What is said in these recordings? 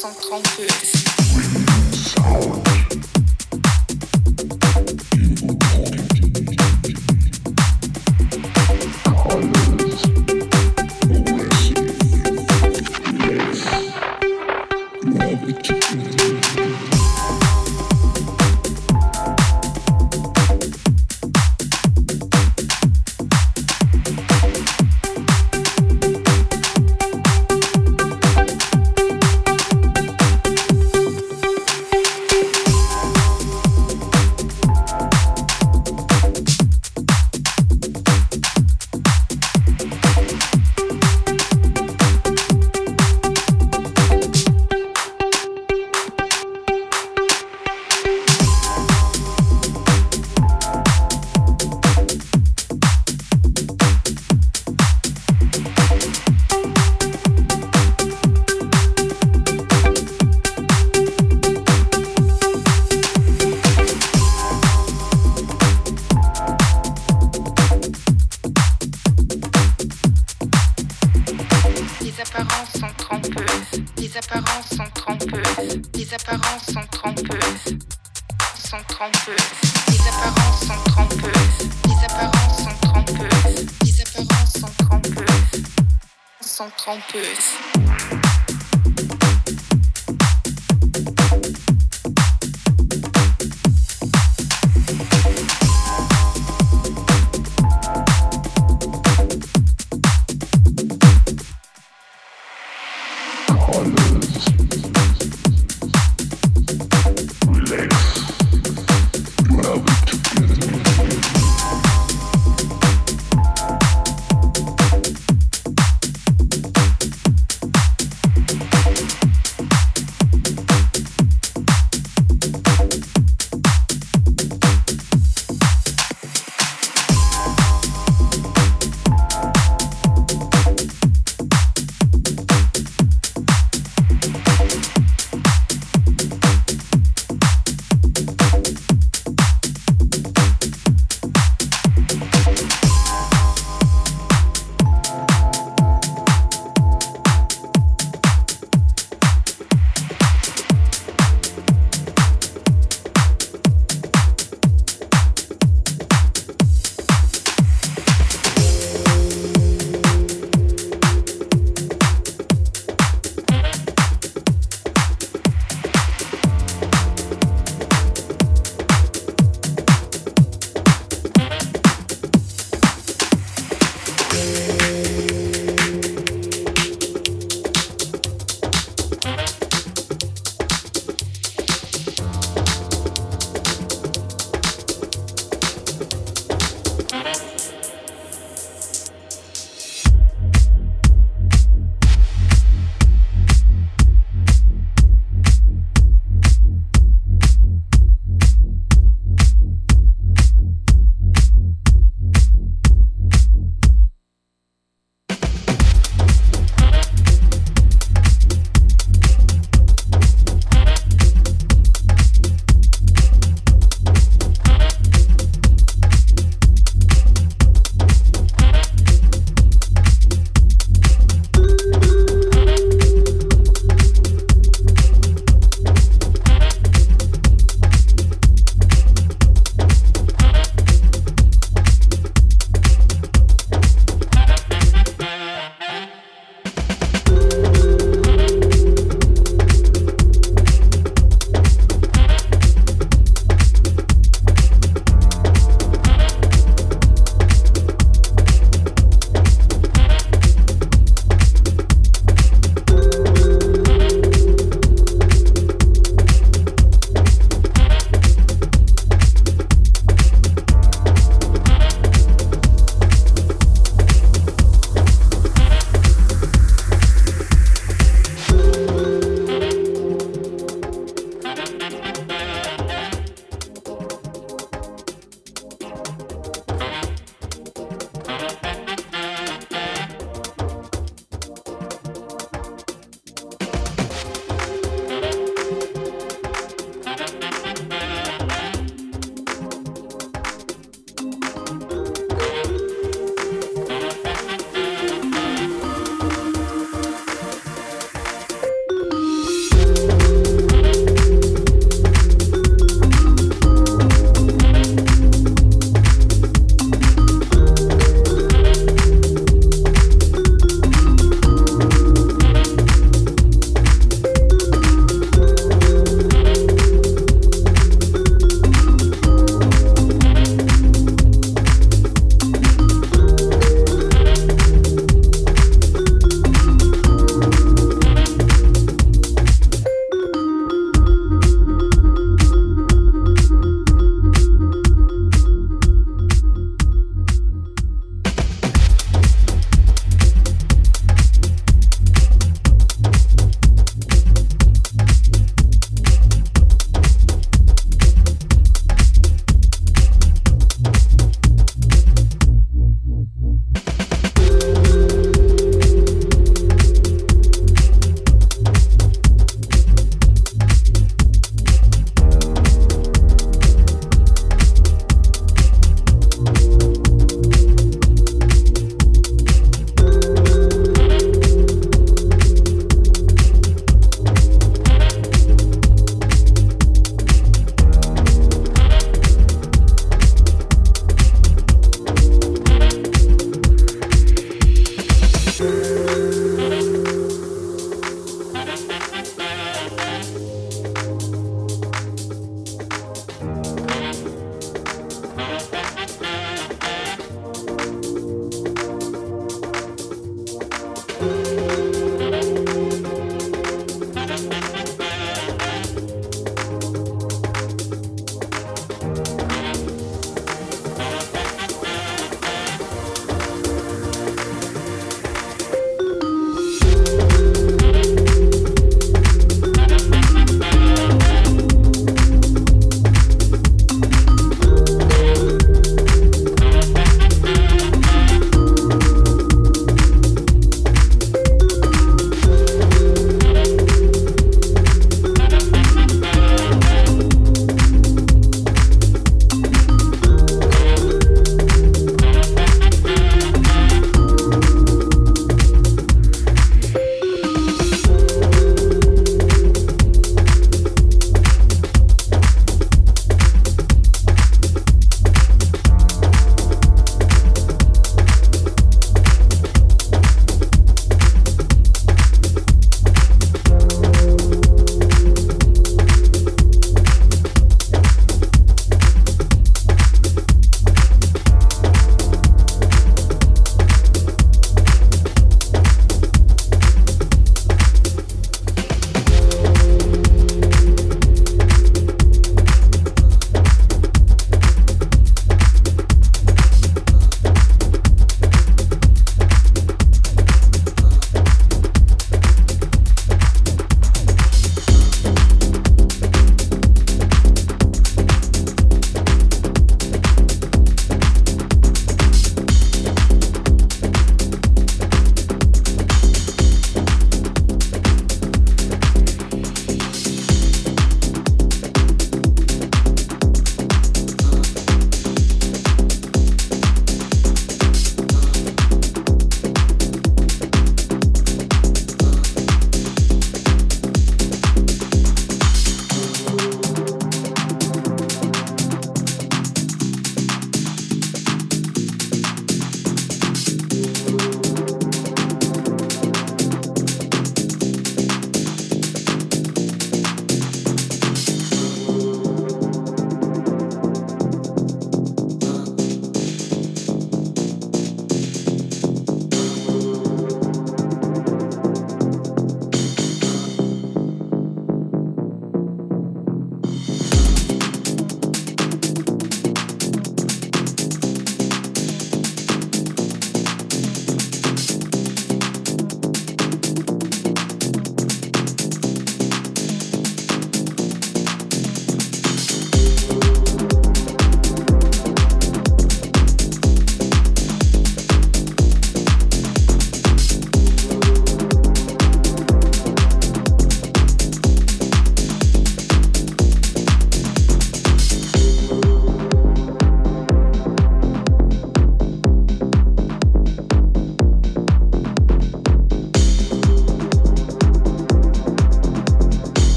132.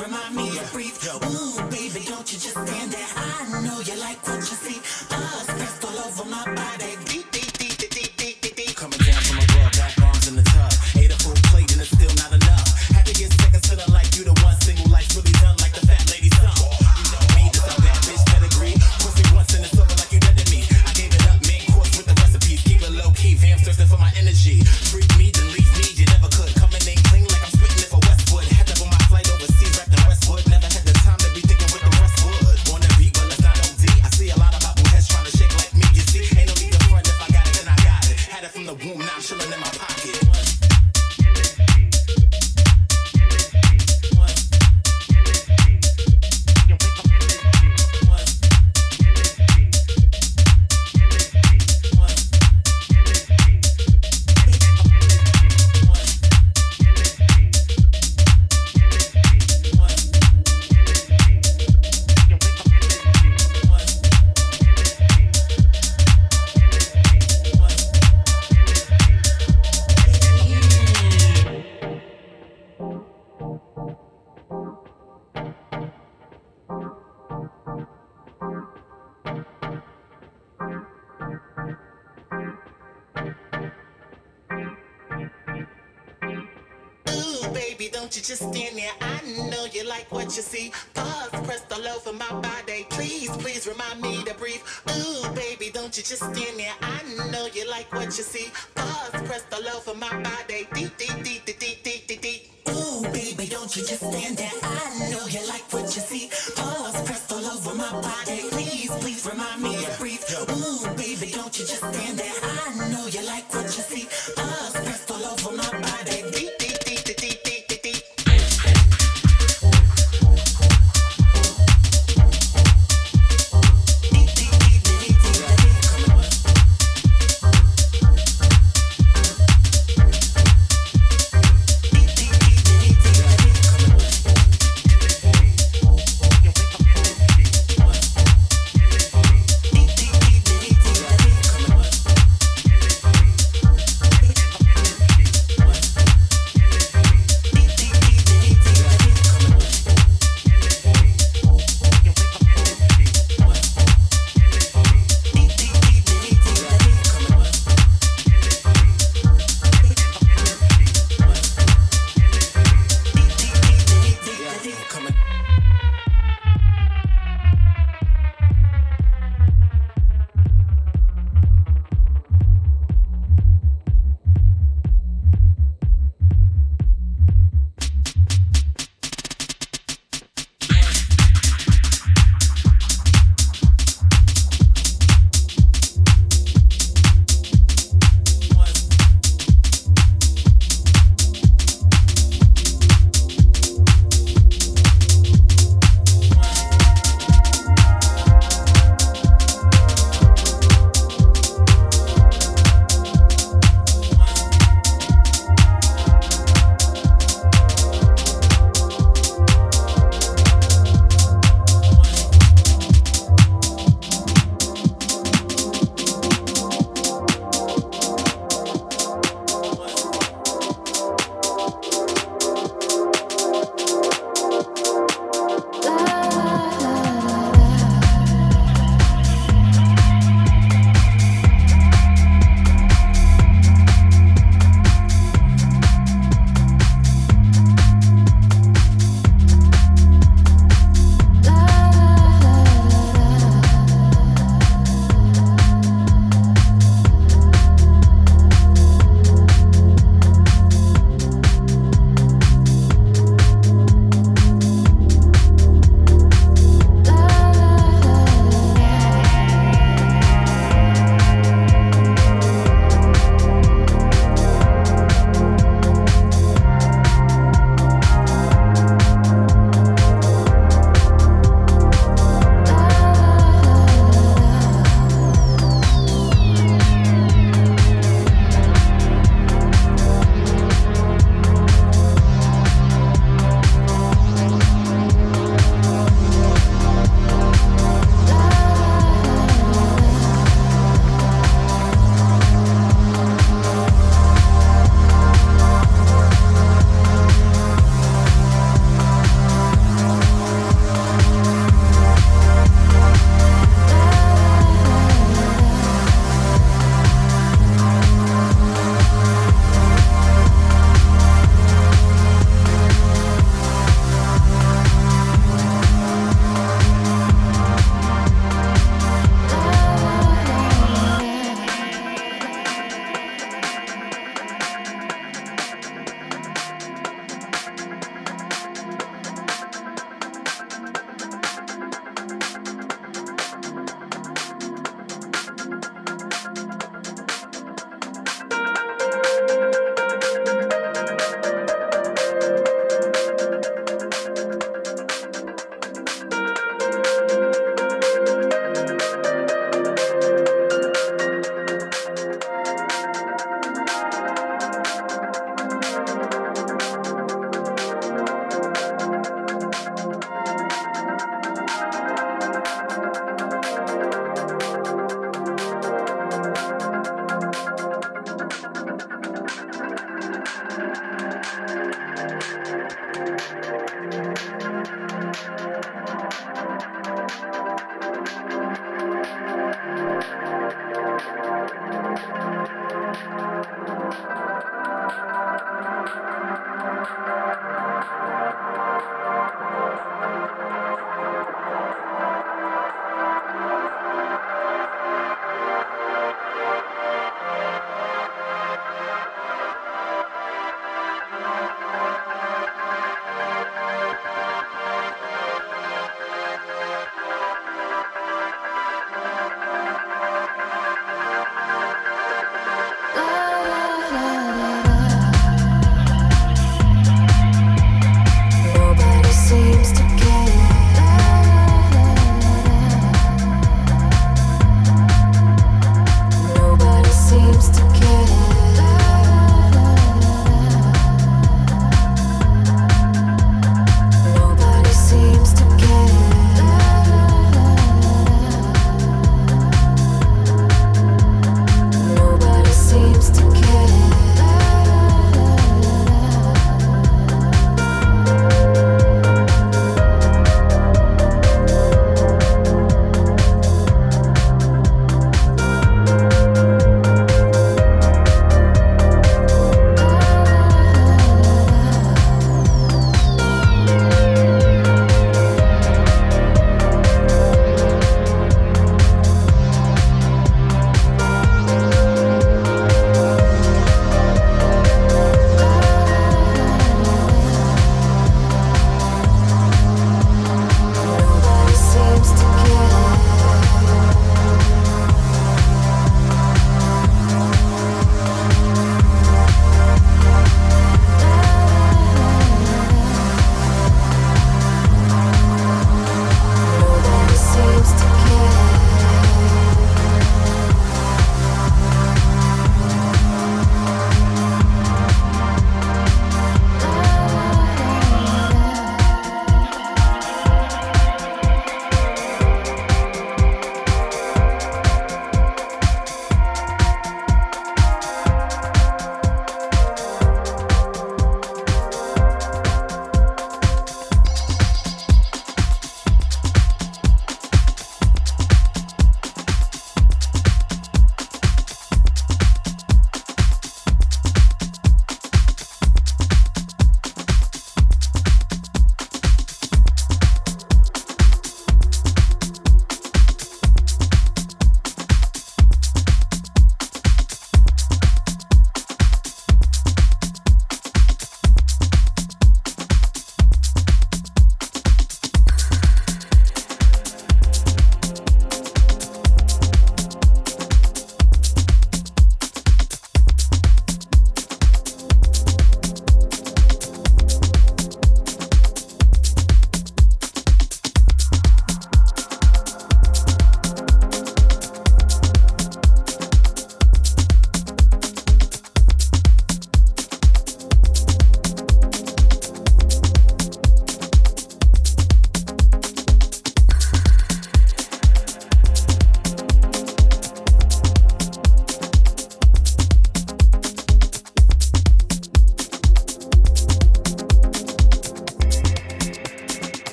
Remind me to breathe. Ooh,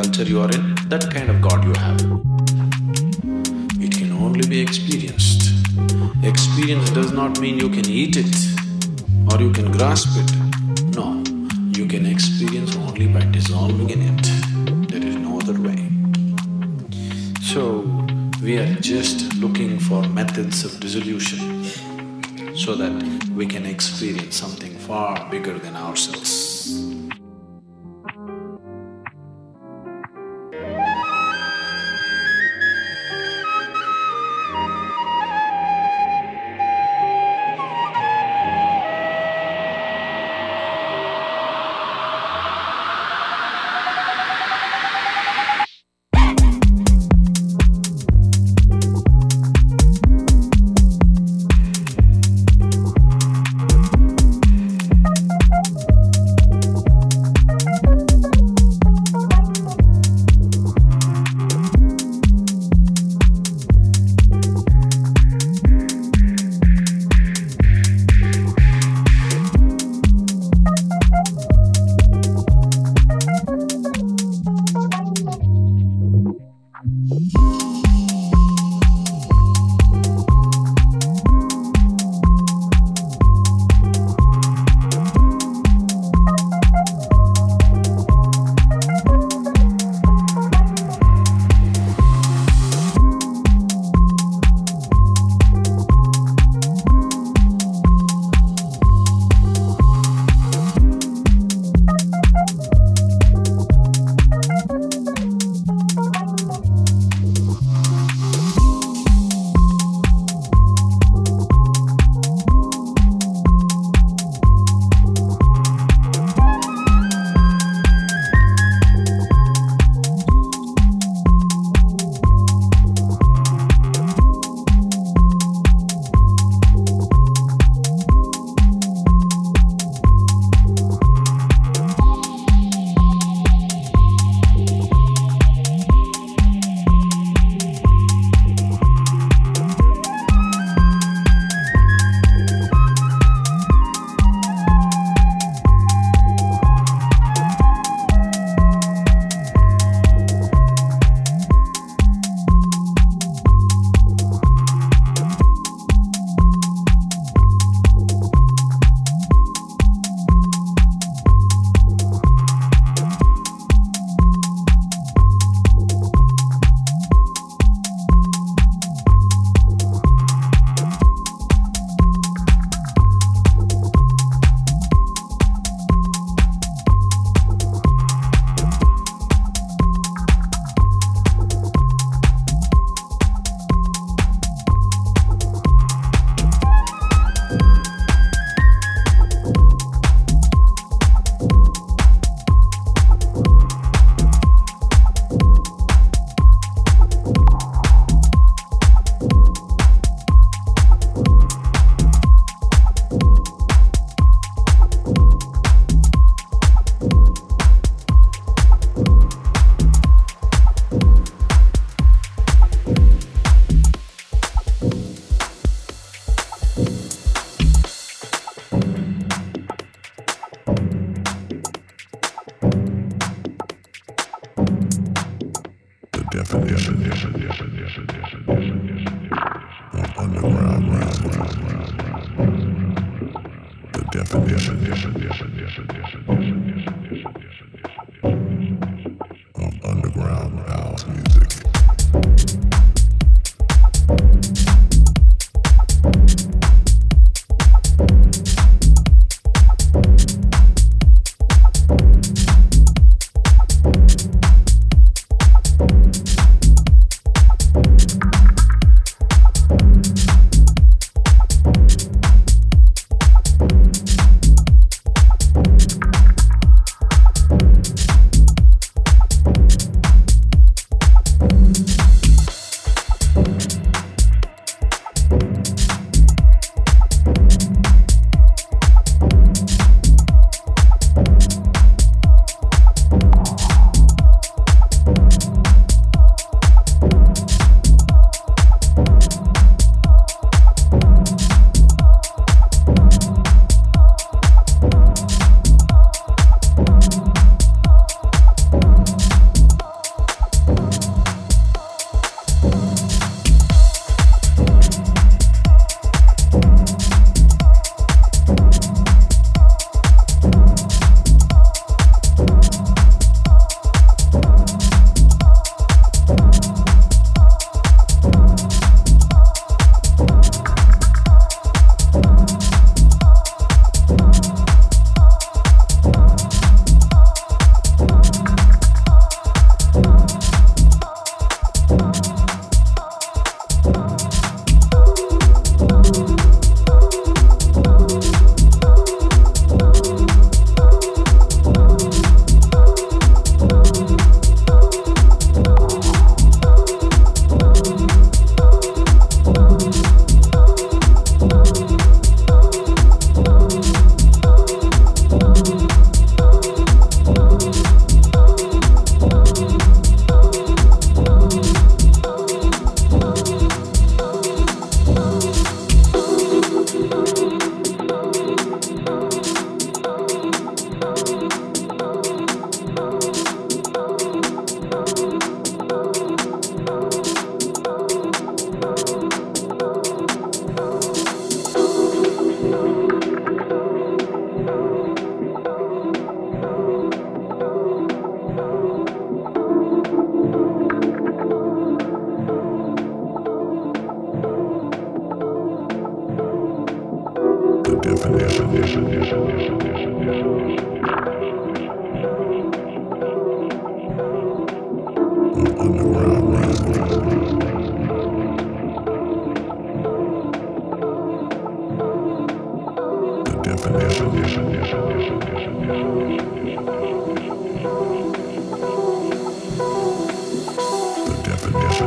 culture you are in, that kind of God you have. It can only be experienced. Experience does not mean you can eat it or you can grasp it. No, you can experience only by dissolving in it. There is no other way. So, we are just looking for methods of dissolution so that we can experience something far bigger than ourselves.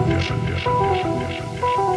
deixa, deixa, deixa, deixa, deixa.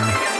In